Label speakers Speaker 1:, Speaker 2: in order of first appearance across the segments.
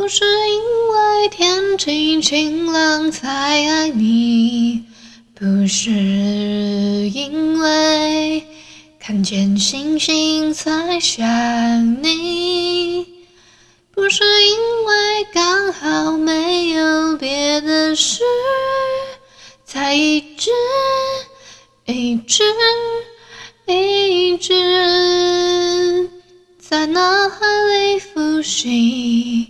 Speaker 1: 不是因为天气晴朗才爱你，不是因为看见星星才想你，不是因为刚好没有别的事，才一直一直一直在脑海里复习。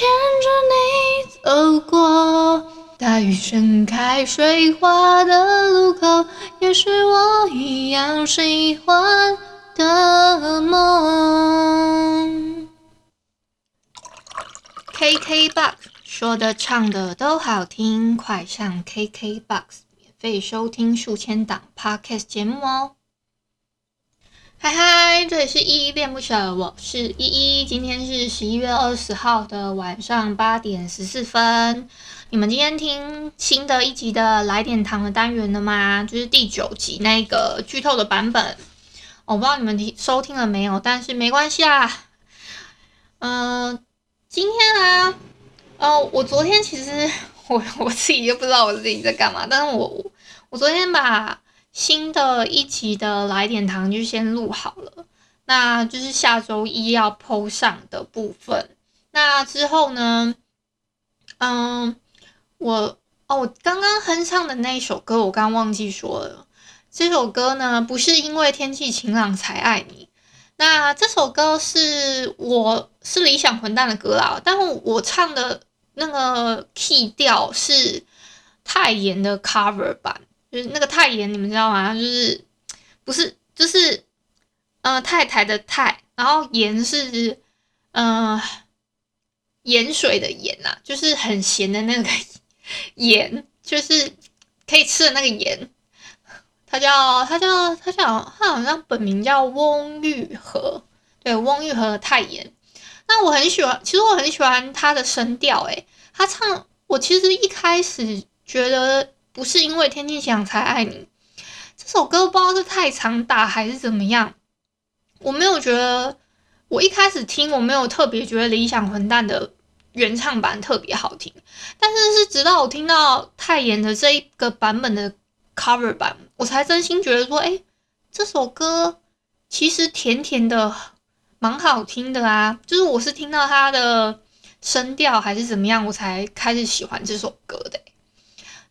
Speaker 1: 牵着你走过大雨盛开水花的路口，也是我一样喜欢的梦。KKBOX 说的唱的都好听，快上 KKBOX 免费收听数千档 Podcast 节目哦。嗨嗨，这里是依依恋不舍，我是依依。今天是十一月二十号的晚上八点十四分。你们今天听新的一集的来点糖的单元了吗？就是第九集那个剧透的版本。我不知道你们听收听了没有，但是没关系啊。嗯、今天啊，呃，我昨天其实我 我自己就不知道我自己在干嘛，但是我我昨天把。新的一集的来点糖就先录好了，那就是下周一要 po 上的部分。那之后呢，嗯，我哦，我刚刚哼唱的那一首歌，我刚忘记说了。这首歌呢，不是因为天气晴朗才爱你。那这首歌是我是理想混蛋的歌啦，但是我唱的那个 key 调是泰妍的 cover 版。就是那个太盐，你们知道吗？就是不是就是呃太太的太，然后盐是呃盐水的盐呐、啊，就是很咸的那个盐，就是可以吃的那个盐。他叫他叫他叫他好像本名叫翁玉和，对，翁玉和的太盐。那我很喜欢，其实我很喜欢他的声调，诶，他唱我其实一开始觉得。不是因为天气晴才爱你，这首歌不知道是太长打还是怎么样，我没有觉得，我一开始听我没有特别觉得理想混蛋的原唱版特别好听，但是是直到我听到泰妍的这一个版本的 cover 版，我才真心觉得说，哎，这首歌其实甜甜的，蛮好听的啊，就是我是听到他的声调还是怎么样，我才开始喜欢这首歌的。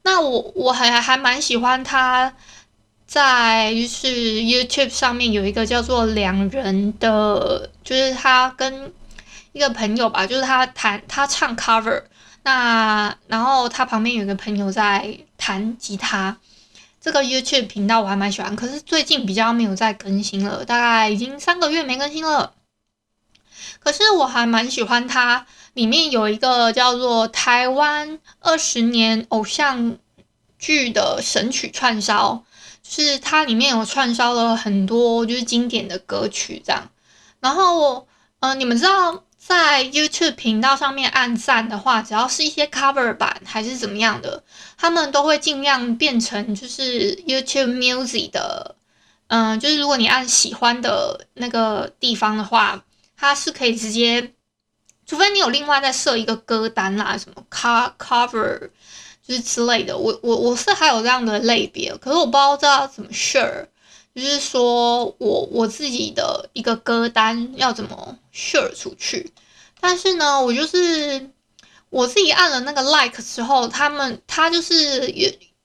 Speaker 1: 那我我还还蛮喜欢他，在就是 YouTube 上面有一个叫做两人的，就是他跟一个朋友吧，就是他弹他唱 cover，那然后他旁边有一个朋友在弹吉他，这个 YouTube 频道我还蛮喜欢，可是最近比较没有再更新了，大概已经三个月没更新了，可是我还蛮喜欢他。里面有一个叫做台湾二十年偶像剧的神曲串烧，是它里面有串烧了很多就是经典的歌曲这样。然后，呃，你们知道在 YouTube 频道上面按赞的话，只要是一些 cover 版还是怎么样的，他们都会尽量变成就是 YouTube Music 的，嗯、就是如果你按喜欢的那个地方的话，它是可以直接。除非你有另外再设一个歌单啦，什么 cover 就是之类的，我我我是还有这样的类别，可是我不知道这要怎么 share，就是说我我自己的一个歌单要怎么 share 出去。但是呢，我就是我自己按了那个 like 之后，他们他就是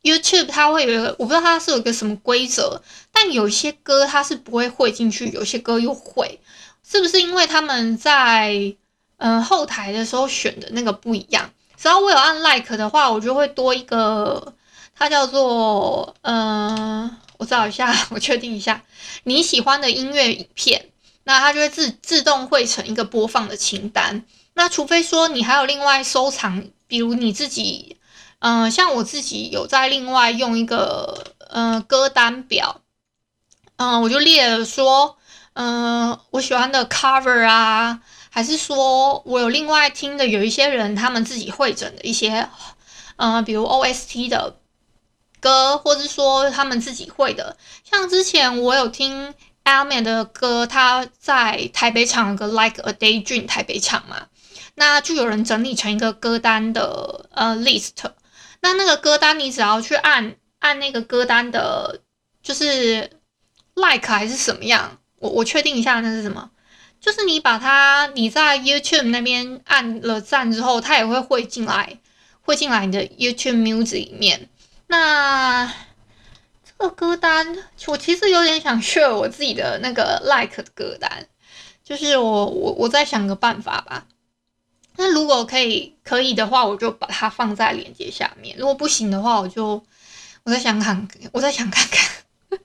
Speaker 1: YouTube 它会有一个，我不知道它是有一个什么规则，但有些歌它是不会汇进去，有些歌又会，是不是因为他们在嗯、后台的时候选的那个不一样？只要我有按 like 的话，我就会多一个，它叫做嗯、呃，我找一下，我确定一下你喜欢的音乐影片。那它就会自自动汇成一个播放的清单。那除非说你还有另外收藏，比如你自己，嗯、像我自己有在另外用一个呃歌单表，嗯、我就列了说，嗯、我喜欢的 cover 啊，还是说我有另外听的有一些人他们自己会整的一些，嗯、呃，比如 OST 的歌，或者说他们自己会的，像之前我有听。Alman 的歌，他在台北场有个 Like a Daydream 台北场嘛，那就有人整理成一个歌单的呃 list。那那个歌单，你只要去按按那个歌单的，就是 Like 还是什么样，我我确定一下那是什么，就是你把它你在 YouTube 那边按了赞之后，它也会汇进来，汇进来你的 YouTube Music 里面。那这个歌单，我其实有点想 share 我自己的那个 like 的歌单，就是我我我再想个办法吧。那如果可以可以的话，我就把它放在链接下面；如果不行的话，我就我再想看，我再想看看。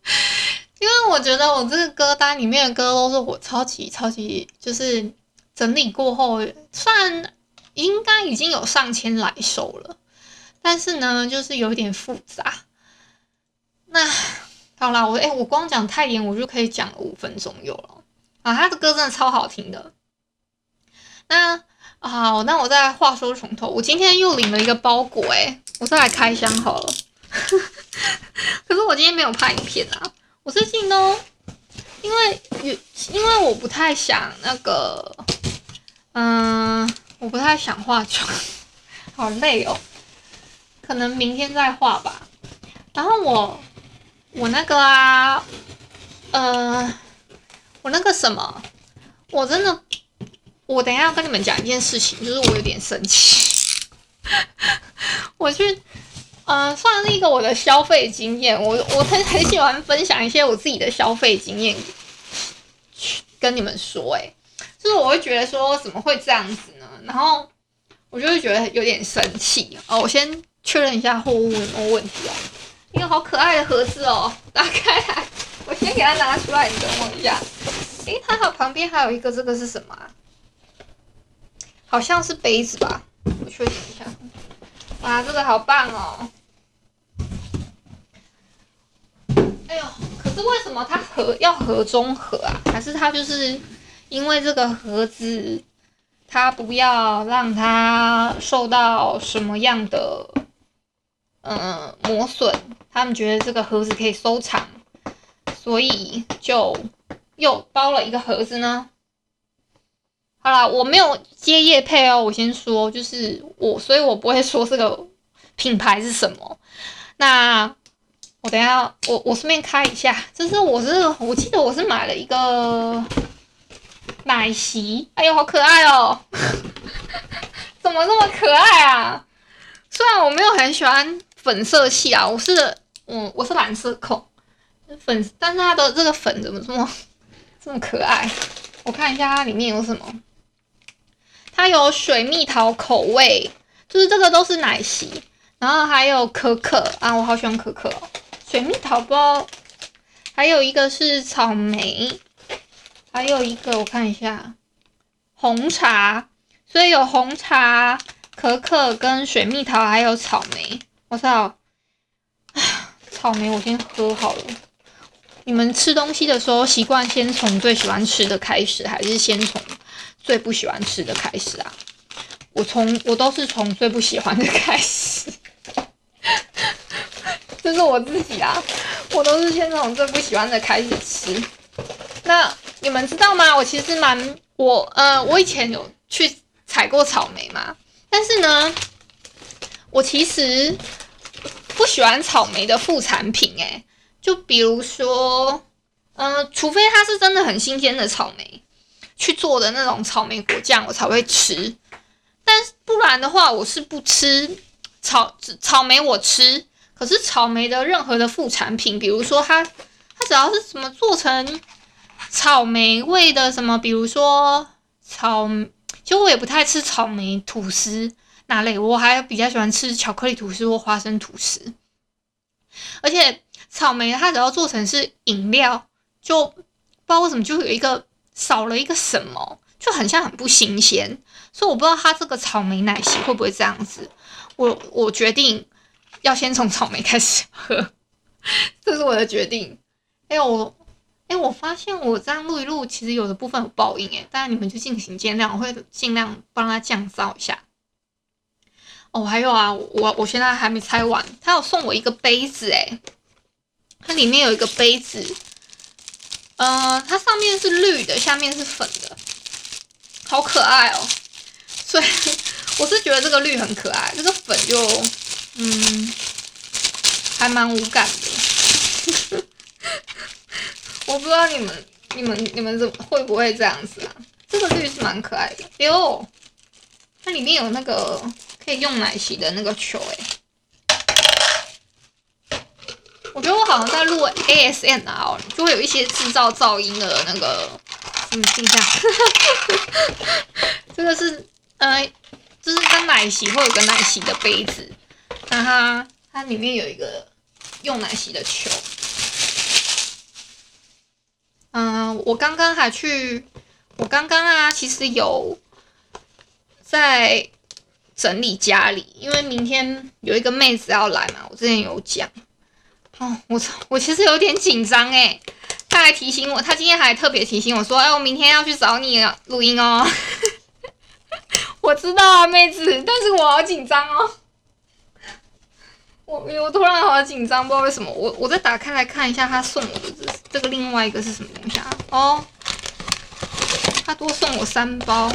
Speaker 1: 因为我觉得我这个歌单里面的歌都是我超级超级就是整理过后，算应该已经有上千来首了，但是呢，就是有点复杂。那好啦，我哎、我光讲泰妍，我就可以讲五分钟有了啊！他的歌真的超好听的。那好，那我再话说从头，我今天又领了一个包裹，哎，我再来开箱好了。可是我今天没有拍影片啊，我最近呢，因为有，因为我不太想那个，嗯、我不太想化妆，好累哦，可能明天再化吧。然后我。我那个啊，呃，我那个什么，我真的，我等一下要跟你们讲一件事情，就是我有点生气。我去，呃，算是一个我的消费经验，我我很很喜欢分享一些我自己的消费经验，跟你们说，哎，就是我会觉得说怎么会这样子呢？然后我就会觉得有点生气。哦，我先确认一下货物有没有问题哦。一个好可爱的盒子哦，打开来，我先给它拿出来，你等我一下。诶，它好旁边还有一个，这个是什么啊？好像是杯子吧，我确定一下。哇，这个好棒哦！哎呦，可是为什么它盒要盒中盒啊？还是它就是因为这个盒子，它不要让它受到什么样的嗯磨损？他们觉得这个盒子可以收藏，所以就又包了一个盒子呢。好啦，我没有接业配哦，我先说，就是我，所以我不会说这个品牌是什么。那我等下，我我顺便开一下，这是我是我记得我是买了一个奶昔，哎呦，好可爱哦！怎么这么可爱啊？虽然我没有很喜欢。粉色系啊，我是，我，我是蓝色控，粉，但是它的这个粉怎么这么这么可爱？我看一下它里面有什么，它有水蜜桃口味，就是这个都是奶昔，然后还有可可啊，我好喜欢可可，水蜜桃包，还有一个是草莓，还有一个我看一下红茶，所以有红茶、可可跟水蜜桃，还有草莓。我操！草莓我先喝好了。你们吃东西的时候习惯先从最喜欢吃的开始，还是先从最不喜欢吃的开始啊？我从我都是从最不喜欢的开始，这是我自己啊，我都是先从最不喜欢的开始吃。那你们知道吗？我其实蛮我呃，我以前有去采过草莓嘛，但是呢。我其实不喜欢草莓的副产品，诶，就比如说，嗯、除非它是真的很新鲜的草莓去做的那种草莓果酱，我才会吃。但不然的话，我是不吃草草莓。我吃，可是草莓的任何的副产品，比如说它它只要是什么做成草莓味的什么，比如说草，其实我也不太吃草莓吐司那类，我还比较喜欢吃巧克力吐司或花生吐司。而且草莓它只要做成是饮料，就不知道为什么就有一个少了一个什么，就很像很不新鲜。所以我不知道它这个草莓奶昔会不会这样子。我我决定要先从草莓开始喝，这是我的决定。哎、欸、我哎、我发现我这样录一录，其实有的部分有爆音哎，当然你们就敬请见谅，我会尽量帮他降噪一下。哦，还有啊，我我现在还没拆完，他有送我一个杯子哎，它里面有一个杯子，呃，它上面是绿的，下面是粉的，好可爱哦。所以 我是觉得这个绿很可爱，这个粉就嗯还蛮无感的。我不知道你们你们你们怎会不会这样子啊？这个绿是蛮可爱的。哟，它里面有那个可以用奶昔的那个球哎。我觉得我好像在录 ASMR，就会有一些制造噪音的那个嗯，静下。这个是。呃，就是跟奶昔会有个奶昔的杯子，那它它里面有一个用奶昔的球。嗯、我刚刚还去，我刚刚啊，其实有在整理家里，因为明天有一个妹子要来嘛，我之前有讲。哦，我操我其实有点紧张诶，她还提醒我，她今天还特别提醒我说，哎，我明天要去找你录音哦。我知道啊，妹子，但是我好紧张哦。我我突然好紧张，不知道为什么。我我再打开来看一下，他送我的这这个另外一个是什么东西啊？哦，他多送我三包。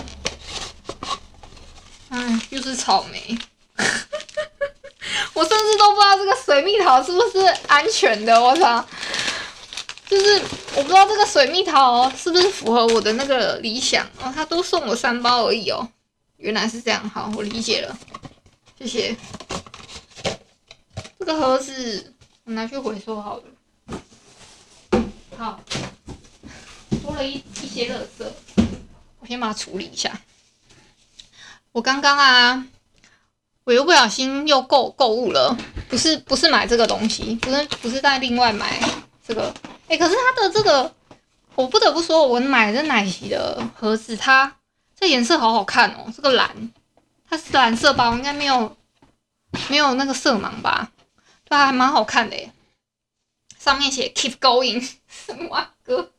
Speaker 1: 哎，又是草莓。我甚至都不知道这个水蜜桃是不是安全的。我操，就是我不知道这个水蜜桃是不是符合我的那个理想哦。他多送我三包而已哦。原来是这样，好，我理解了，谢谢。这个盒子我拿去回收好了。好，多了一一些垃圾，我先把它处理一下。我刚刚啊，我又不小心又购购物了，不是不是买这个东西，不是不是在另外买这个，哎、可是它的这个，我不得不说，我买的奶昔的盒子它。这颜色好好看哦，这个蓝，它是蓝色吧？我应该没有没有那个色盲吧？对啊，还蛮好看的耶。上面写 Keep Going 什么歌？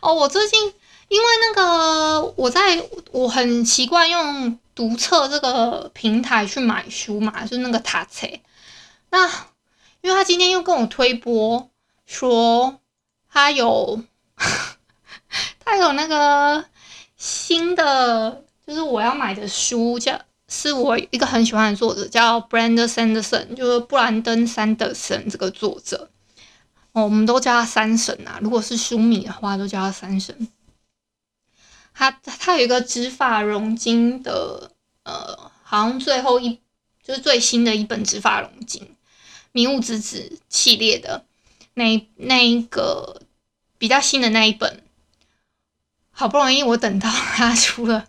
Speaker 1: 哦，我最近因为那个我在我很习惯用读册这个平台去买书嘛，就是那个塔册。那因为他今天又跟我推播说他有 他有那个。新的就是我要买的书，叫是我一个很喜欢的作者，叫 Brandon Sanderson，就是布兰登·山德森这个作者。哦，我们都叫他山神啊，如果是书迷的话，都叫他山神。他他有一个植发龙金的，呃，好像最后一就是最新的一本植发龙金，迷雾之子系列的那那一个比较新的那一本。好不容易我等到他出了，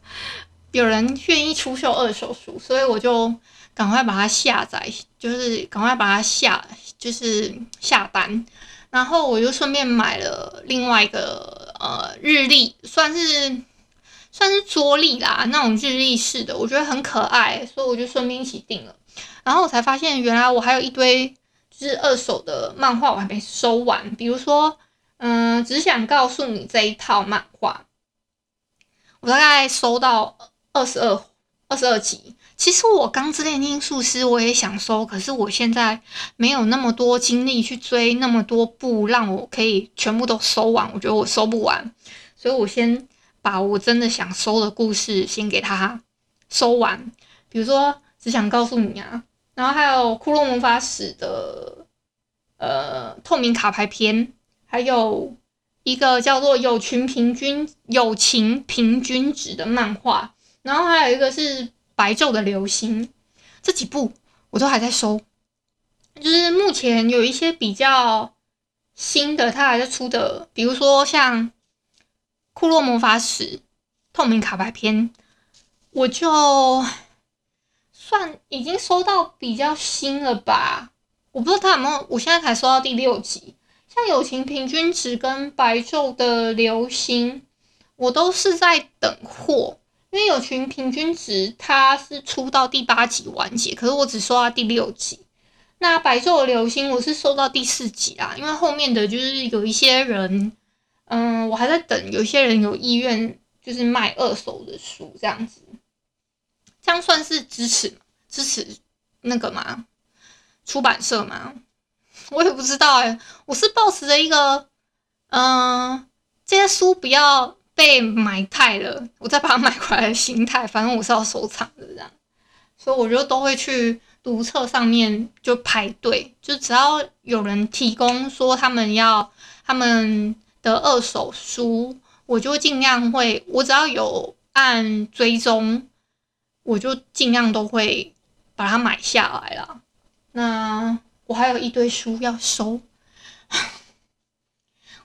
Speaker 1: 有人愿意出售二手书，所以我就赶快把它下载，就是赶快把它下，就是下单，然后我就顺便买了另外一个呃日历，算是算是桌历啦，那种日历式的，我觉得很可爱，所以我就顺便一起订了。然后我才发现，原来我还有一堆就是二手的漫画我还没收完，比如说嗯，只想告诉你这一套漫画。我大概收到二十二二十二集。其实我《钢之炼金术师》我也想收，可是我现在没有那么多精力去追那么多部，让我可以全部都收完。我觉得我收不完，所以我先把我真的想收的故事先给他收完。比如说，只想告诉你啊，然后还有《骷髅魔法使》的呃透明卡牌篇，还有。一个叫做《友情平均友情平均值》的漫画，然后还有一个是《白昼的流星》，这几部我都还在收。就是目前有一些比较新的，它还在出的，比如说像《库洛魔法使》透明卡牌篇，我就算已经收到比较新了吧。我不知道他有没有，我现在才收到第六集。像友情平均值跟白昼的流星，我都是在等货，因为有群平均值它是出到第八集完结，可是我只收到第六集。那白昼的流星我是收到第四集啦，因为后面的就是有一些人，嗯，我还在等，有一些人有意愿就是卖二手的书这样子，这样算是支持支持那个吗？出版社吗？我也不知道哎、我是抱持着一个，嗯，这些书不要被买太了，我再把它买回来的心态，反正我是要收藏的这样，所以我就都会去。读册上面就排队，就只要有人提供说他们要他们的二手书，我就尽量会，我只要有按追踪，我就尽量都会把它买下来了。那我还有一堆书要收，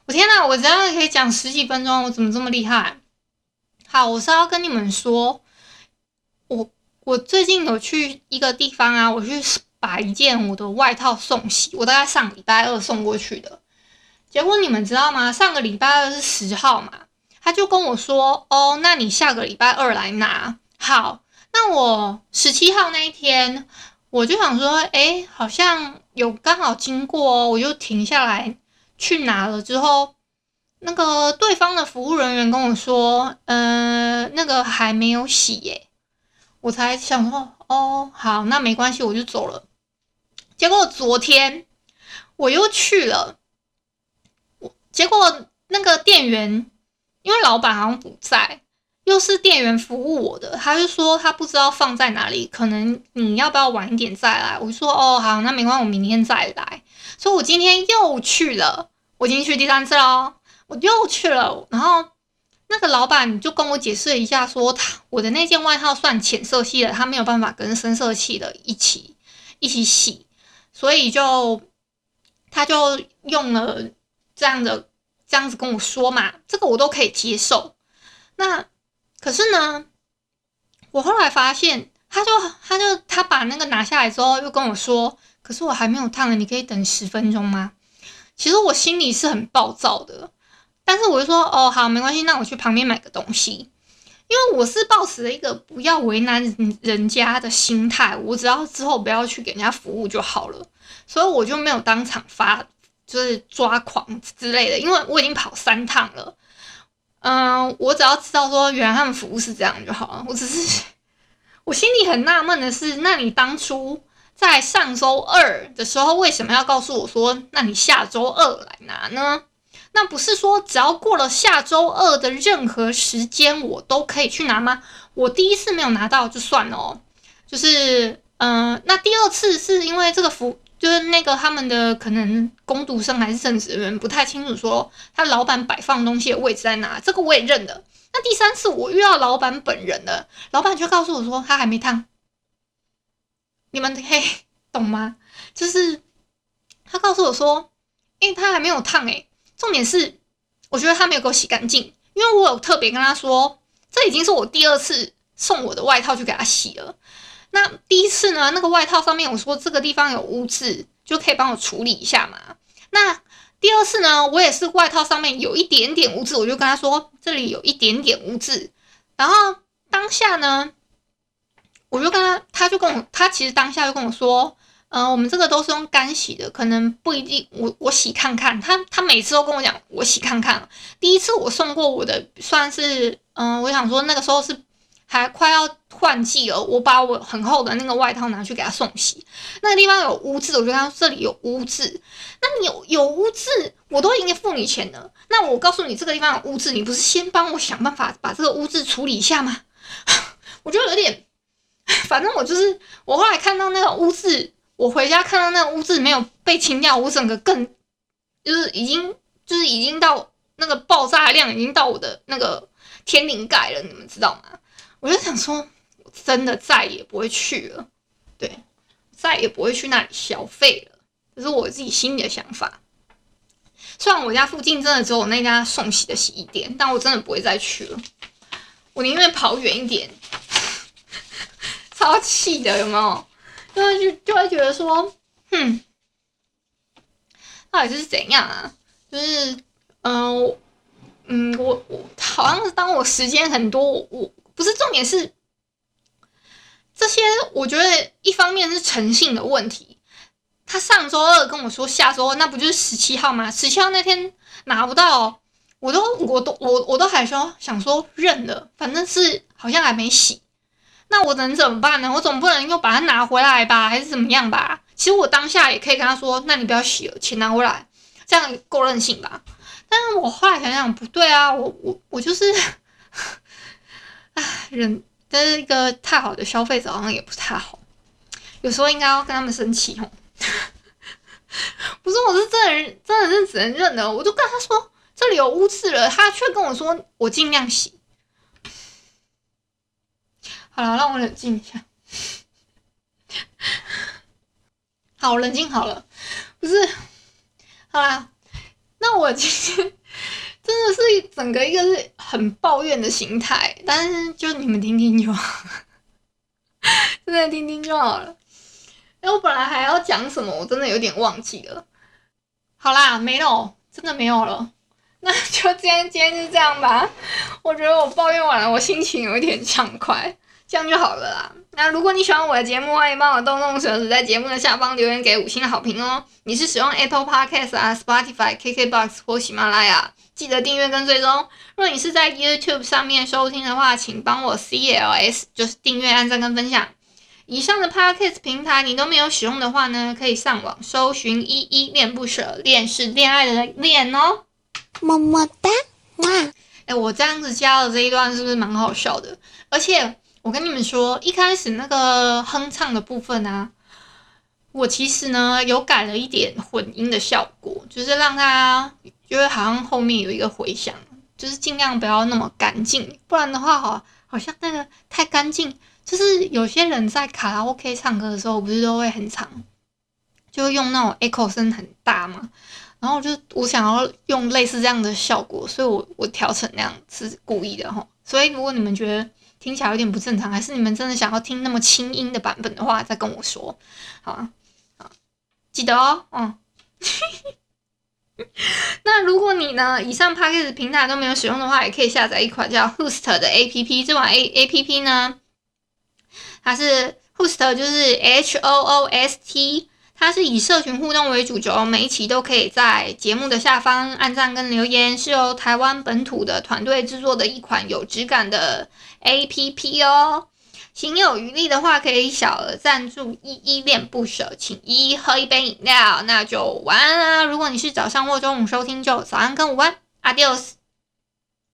Speaker 1: 我天哪！我这样可以讲十几分钟，我怎么这么厉害？好，我是要跟你们说，我。我最近有去一个地方啊，我去把一件我的外套送洗，我大概上礼拜二送过去的。结果你们知道吗？上个礼拜二是十号嘛，他就跟我说：“哦，那你下个礼拜二来拿。”好，那我十七号那一天，我就想说，哎，好像有刚好经过哦，我就停下来去拿了。之后，那个对方的服务人员跟我说：“呃，那个还没有洗耶。”我才想说，哦，好，那没关系，我就走了。结果昨天我又去了，我结果那个店员，因为老板好像不在，又是店员服务我的，他就说他不知道放在哪里，可能你要不要晚一点再来？我说，哦，好，那没关系，我明天再来。所以我今天又去了，我已经去第三次了，我又去了，然后。那个老板就跟我解释一下，说他我的那件外套算浅色系的，他没有办法跟深色系的一起一起洗，所以就他就用了这样的这样子跟我说嘛，这个我都可以接受。那可是呢，我后来发现，他就他就他把那个拿下来之后，又跟我说，可是我还没有烫呢，你可以等十分钟吗？其实我心里是很暴躁的。但是我就说哦，好，没关系，那我去旁边买个东西，因为我是抱持了一个不要为难人家的心态，我只要之后不要去给人家服务就好了，所以我就没有当场发就是抓狂之类的，因为我已经跑三趟了，嗯，我只要知道说原来他们服务是这样就好了，我只是 我心里很纳闷的是，那你当初在上周二的时候为什么要告诉我说，那你下周二来拿呢？那不是说只要过了下周二的任何时间，我都可以去拿吗？我第一次没有拿到就算了哦，就是嗯、那第二次是因为这个服，就是那个他们的可能工读生还是正职人不太清楚说他老板摆放东西的位置在哪，这个我也认得。那第三次我遇到老板本人了，老板就告诉我说他还没烫，你们 可以懂吗？就是他告诉我说，诶、欸，他还没有烫诶、重点是，我觉得他没有给我洗干净，因为我有特别跟他说，这已经是我第二次送我的外套去给他洗了。那第一次呢，那个外套上面我说这个地方有污渍，就可以帮我处理一下嘛。那第二次呢，我也是外套上面有一点点污渍，我就跟他说这里有一点点污渍。然后当下呢，我就跟他，他就跟我，他其实当下就跟我说。嗯、我们这个都是用干洗的，可能不一定。我我洗看看，他他每次都跟我讲，我洗看看。第一次我送过我的，算是嗯、我想说那个时候是还快要换季了，我把我很厚的那个外套拿去给他送洗，那个地方有污渍，我就跟他说这里有污渍。那你有有污渍，我都已经付你钱了。那我告诉你这个地方有污渍，你不是先帮我想办法把这个污渍处理一下吗？我觉得有点，反正我就是我后来看到那个污渍。我回家看到那个污渍没有被清掉，我整个更就是已经就是已经到那个爆炸量已经到我的那个天灵盖了，你们知道吗？我就想说，我真的再也不会去了，对，再也不会去那里消费了，这是我自己心里的想法。虽然我家附近真的只有那家送洗的洗衣店，但我真的不会再去了。我宁愿跑远一点，超气的，有没有？就会就就会觉得说，哼，到底是怎样啊？就是，嗯、嗯，我我好像是当我时间很多，我，不是重点是这些，我觉得一方面是诚信的问题。他上周二跟我说下周二，那不就是十七号吗？十七号那天拿不到。我都，我都，我我都还说想说认了，反正是好像还没洗，那我能怎么办呢？我总不能又把它拿回来吧，还是怎么样吧？其实我当下也可以跟他说，那你不要洗了，钱拿回来，这样够任性吧？但是我后来想想不对啊，我我我就是，唉，人这是一个太好的消费者好像也不太好，有时候应该要跟他们生气哦。不是，我是真的，真的是只能认了，我就跟他说。这里有污渍了，他却跟我说我尽量洗。好了，让我冷静一下。好，冷静好了。不是，好啦，那我今天真的是整个一个是很抱怨的心态，但是就你们听听就好，真的听听就好了。因为我本来还要讲什么，我真的有点忘记了。好啦，没有，真的没有了。那就今天今天就这样吧。我觉得我抱怨完了，我心情有一点畅快，这样就好了啦。那如果你喜欢我的节目，欢迎帮我动动手指，在节目的下方留言给五星的好评哦。你是使用 Apple Podcast 啊、Spotify、KKBox 或喜马拉雅，记得订阅跟追踪。若你是在 YouTube 上面收听的话，请帮我 CLS，就是订阅、按赞跟分享。以上的 Podcast 平台你都没有使用的话呢，可以上网搜寻依依恋不舍，恋是恋爱的恋哦。么么哒，哇！哎，我这样子加了这一段是不是蛮好笑的？而且我跟你们说，一开始那个哼唱的部分啊，我其实呢有改了一点混音的效果，就是让它，就是好像后面有一个回响，就是尽量不要那么干净，不然的话，好，好像那个太干净，就是有些人在卡拉 OK 唱歌的时候，不是都会很长，就用那种 echo 声很大嘛。然后就我想要用类似这样的效果，所以我我调成那样是故意的哈。所以如果你们觉得听起来有点不正常，还是你们真的想要听那么轻音的版本的话，再跟我说，好啊，好，记得哦，嗯。那如果你呢，以上 Podcast 平台都没有使用的话，也可以下载一款叫 Host 的 APP。这款 A APP 呢，它是 Host，就是 H O O S T。它是以社群互动为主轴，每一期都可以在节目的下方按赞跟留言，是由台湾本土的团队制作的一款有质感的 APP 哦。行有余力的话，可以小额赞助依依恋不舍，请依依喝一杯饮料，那就晚安啦。如果你是早上或中午收听，就早安跟午安，Adios。